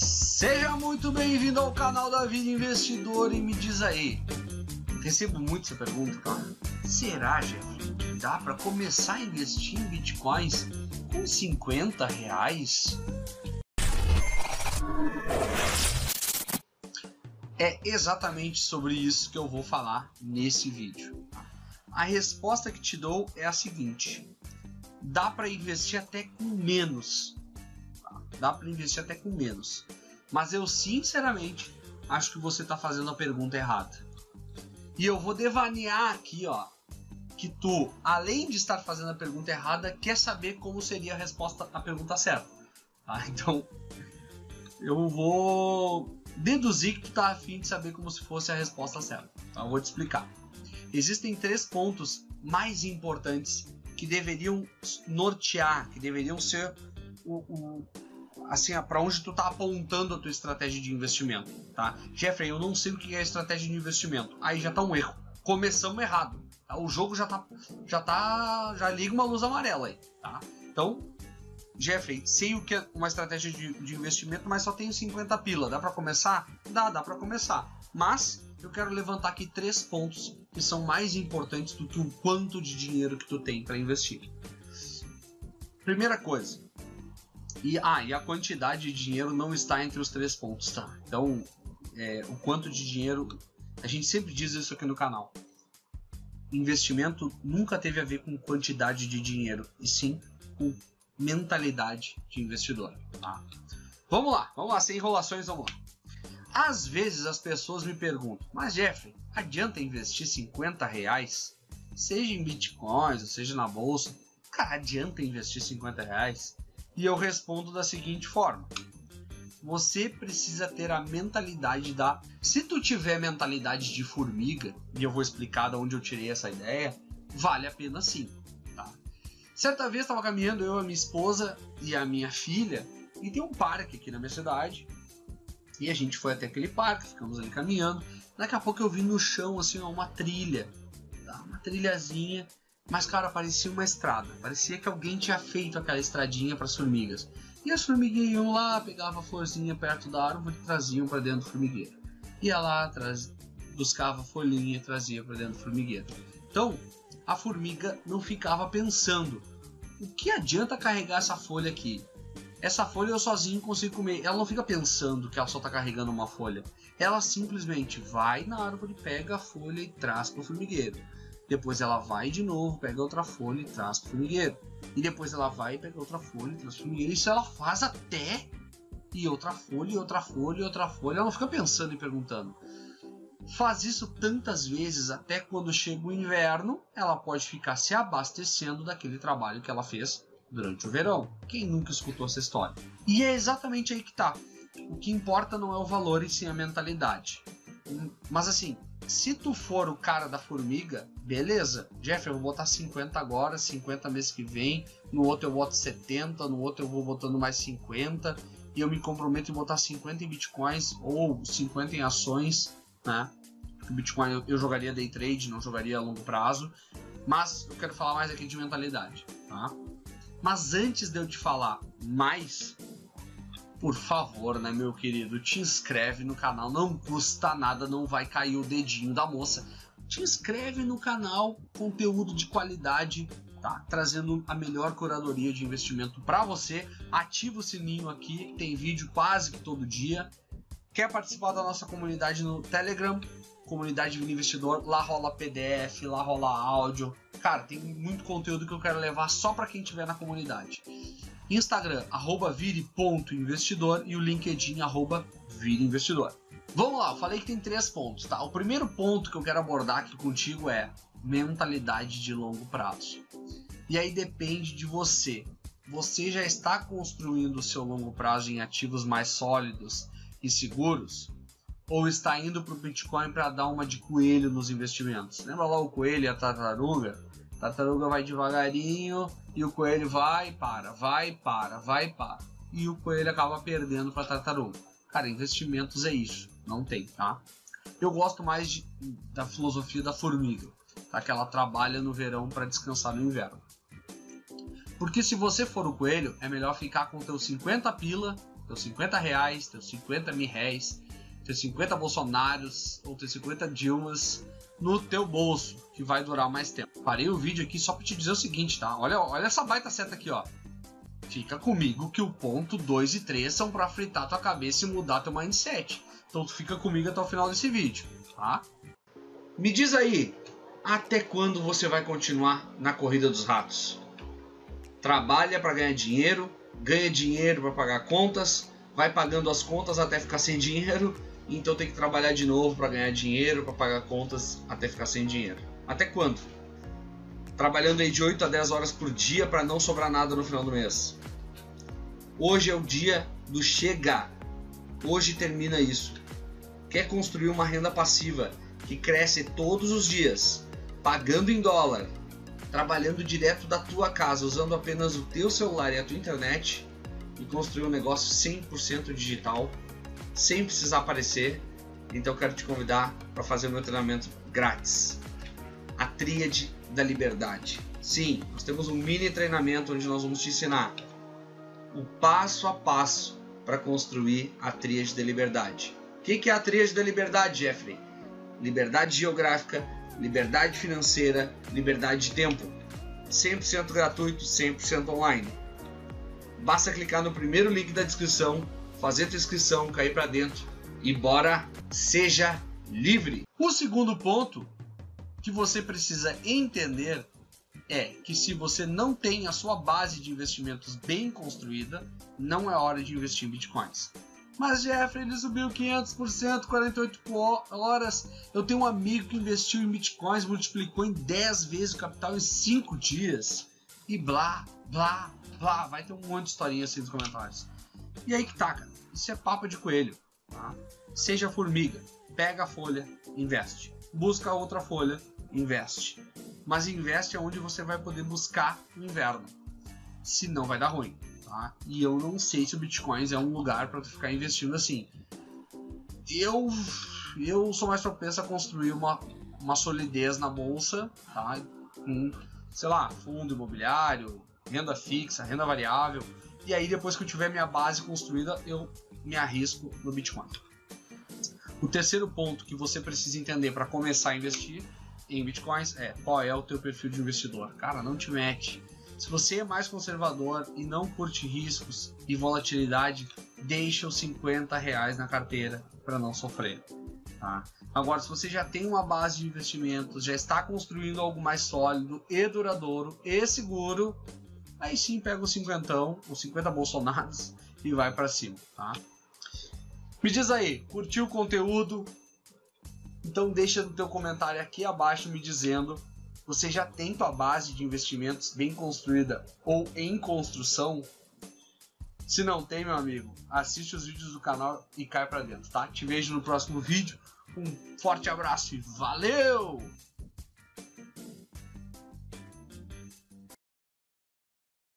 Seja muito bem-vindo ao canal da Vida Investidor e me diz aí. Recebo muito essa pergunta, cara. Será, Jeff, que dá para começar a investir em bitcoins com 50 reais? É exatamente sobre isso que eu vou falar nesse vídeo. A resposta que te dou é a seguinte: dá para investir até com menos. Dá para investir até com menos. Mas eu sinceramente acho que você está fazendo a pergunta errada. E eu vou devanear aqui, ó, que tu, além de estar fazendo a pergunta errada, quer saber como seria a resposta à pergunta certa. Tá? Então, eu vou deduzir que tu tá afim de saber como se fosse a resposta certa. Então, eu vou te explicar. Existem três pontos mais importantes que deveriam nortear, que deveriam ser o, o assim, para onde tu tá apontando a tua estratégia de investimento, tá? Jeffrey, eu não sei o que é estratégia de investimento. Aí já tá um erro. Começamos errado. Tá? O jogo já tá já tá já liga uma luz amarela aí, tá? Então, Jeffrey, sei o que é uma estratégia de, de investimento, mas só tenho 50 pila. Dá para começar? Dá, dá para começar. Mas eu quero levantar aqui três pontos que são mais importantes do que o quanto de dinheiro que tu tem para investir. Primeira coisa, e, ah, e a quantidade de dinheiro não está entre os três pontos, tá? Então, é, o quanto de dinheiro. A gente sempre diz isso aqui no canal. Investimento nunca teve a ver com quantidade de dinheiro, e sim com mentalidade de investidor. Tá? Vamos lá, vamos lá, sem enrolações, vamos lá. Às vezes as pessoas me perguntam, mas Jeffrey, adianta investir 50 reais? Seja em bitcoins, seja na bolsa, cara, adianta investir 50 reais? E eu respondo da seguinte forma: você precisa ter a mentalidade da. Se tu tiver mentalidade de formiga, e eu vou explicar de onde eu tirei essa ideia, vale a pena sim. Tá? Certa vez estava caminhando eu, a minha esposa e a minha filha, e tem um parque aqui na minha cidade. E a gente foi até aquele parque, ficamos ali caminhando. Daqui a pouco eu vi no chão assim uma trilha, tá? uma trilhazinha mas, cara, parecia uma estrada. Parecia que alguém tinha feito aquela estradinha para as formigas. E as formiguinhas iam lá, pegavam a florzinha perto da árvore e traziam para dentro do formigueiro. Ia lá, traz... buscava a folhinha e trazia para dentro do formigueiro. Então, a formiga não ficava pensando: o que adianta carregar essa folha aqui? Essa folha eu sozinho consigo comer. Ela não fica pensando que ela só está carregando uma folha. Ela simplesmente vai na árvore, pega a folha e traz para o formigueiro. Depois ela vai de novo, pega outra folha e traz pro formigueiro. E depois ela vai e pega outra folha e traz pro formigueiro. Isso ela faz até e outra folha, e outra folha, e outra folha. Ela não fica pensando e perguntando. Faz isso tantas vezes até quando chega o inverno, ela pode ficar se abastecendo daquele trabalho que ela fez durante o verão. Quem nunca escutou essa história? E é exatamente aí que tá. O que importa não é o valor e sim a mentalidade. Mas assim, se tu for o cara da formiga, beleza. Jeff, eu vou botar 50 agora, 50 mês que vem. No outro eu boto 70, no outro eu vou botando mais 50. E eu me comprometo em botar 50 em bitcoins ou 50 em ações, né? Porque Bitcoin eu, eu jogaria day trade, não jogaria a longo prazo. Mas eu quero falar mais aqui de mentalidade, tá? Mas antes de eu te falar mais, por favor, né, meu querido, te inscreve no canal, não custa nada, não vai cair o dedinho da moça. Te inscreve no canal, conteúdo de qualidade, tá? Trazendo a melhor curadoria de investimento para você. Ativa o sininho aqui, tem vídeo quase que todo dia. Quer participar da nossa comunidade no Telegram? Comunidade do Investidor, lá rola PDF, lá rola áudio. Cara, tem muito conteúdo que eu quero levar só para quem estiver na comunidade. Instagram, arroba vire.investidor e o LinkedIn, arroba vireinvestidor. Vamos lá, eu falei que tem três pontos, tá? O primeiro ponto que eu quero abordar aqui contigo é mentalidade de longo prazo. E aí depende de você. Você já está construindo o seu longo prazo em ativos mais sólidos e seguros? Ou está indo para o Bitcoin para dar uma de coelho nos investimentos? Lembra lá o coelho e a tartaruga? Tartaruga vai devagarinho e o coelho vai e para, vai e para, vai e para. E o coelho acaba perdendo para tartaruga. Cara, investimentos é isso, não tem, tá? Eu gosto mais de, da filosofia da formiga, tá? que ela trabalha no verão para descansar no inverno. Porque se você for o coelho, é melhor ficar com teus 50 pila teus 50 reais, teus 50 mil réis, teus 50 bolsonaros ou teus 50 dilmas no teu bolso, que vai durar mais tempo. Parei o vídeo aqui só para te dizer o seguinte, tá? Olha, olha essa baita seta aqui, ó. Fica comigo que o ponto 2 e 3 são para fritar tua cabeça e mudar teu mindset. Então tu fica comigo até o final desse vídeo, tá? Me diz aí, até quando você vai continuar na corrida dos ratos? Trabalha para ganhar dinheiro, ganha dinheiro para pagar contas, vai pagando as contas até ficar sem dinheiro, então tem que trabalhar de novo para ganhar dinheiro, para pagar contas até ficar sem dinheiro. Até quando? Trabalhando aí de 8 a 10 horas por dia para não sobrar nada no final do mês. Hoje é o dia do chegar. Hoje termina isso. Quer construir uma renda passiva que cresce todos os dias, pagando em dólar, trabalhando direto da tua casa, usando apenas o teu celular e a tua internet e construir um negócio 100% digital, sem precisar aparecer. Então quero te convidar para fazer o meu treinamento grátis. A Tríade da Liberdade. Sim, nós temos um mini treinamento onde nós vamos te ensinar o passo a passo para construir a Tríade da Liberdade. O que é a Tríade da Liberdade, Jeffrey? Liberdade geográfica, liberdade financeira, liberdade de tempo. 100% gratuito, 100% online. Basta clicar no primeiro link da descrição, fazer tua inscrição, cair para dentro e bora, seja livre. O segundo ponto que você precisa entender é que se você não tem a sua base de investimentos bem construída, não é hora de investir em bitcoins. Mas Jeffrey, ele subiu 500%, 48 horas. Eu tenho um amigo que investiu em bitcoins, multiplicou em 10 vezes o capital em 5 dias. E blá, blá, blá. Vai ter um monte de historinha assim nos comentários. E aí que tá, cara. Isso é papo de coelho. Tá? Seja formiga. Pega a folha, investe. Busca outra folha, investe. Mas investe onde você vai poder buscar no inverno. Se não vai dar ruim. Tá? E eu não sei se o Bitcoins é um lugar para tu ficar investindo assim. Eu eu sou mais propenso a construir uma, uma solidez na bolsa, tá? Com, sei lá, fundo imobiliário, renda fixa, renda variável. E aí depois que eu tiver minha base construída, eu me arrisco no Bitcoin. O terceiro ponto que você precisa entender para começar a investir em bitcoins é qual é o teu perfil de investidor. Cara, não te mete se você é mais conservador e não curte riscos e volatilidade, deixa os 50 reais na carteira para não sofrer. Tá? Agora, se você já tem uma base de investimentos, já está construindo algo mais sólido e duradouro e seguro, aí sim pega os 50, os 50 bolsonaros e vai para cima. Tá? Me diz aí, curtiu o conteúdo? Então deixa no teu comentário aqui abaixo me dizendo você já tem tua base de investimentos bem construída ou em construção? Se não tem, meu amigo, assiste os vídeos do canal e cai para dentro, tá? Te vejo no próximo vídeo. Um forte abraço e valeu!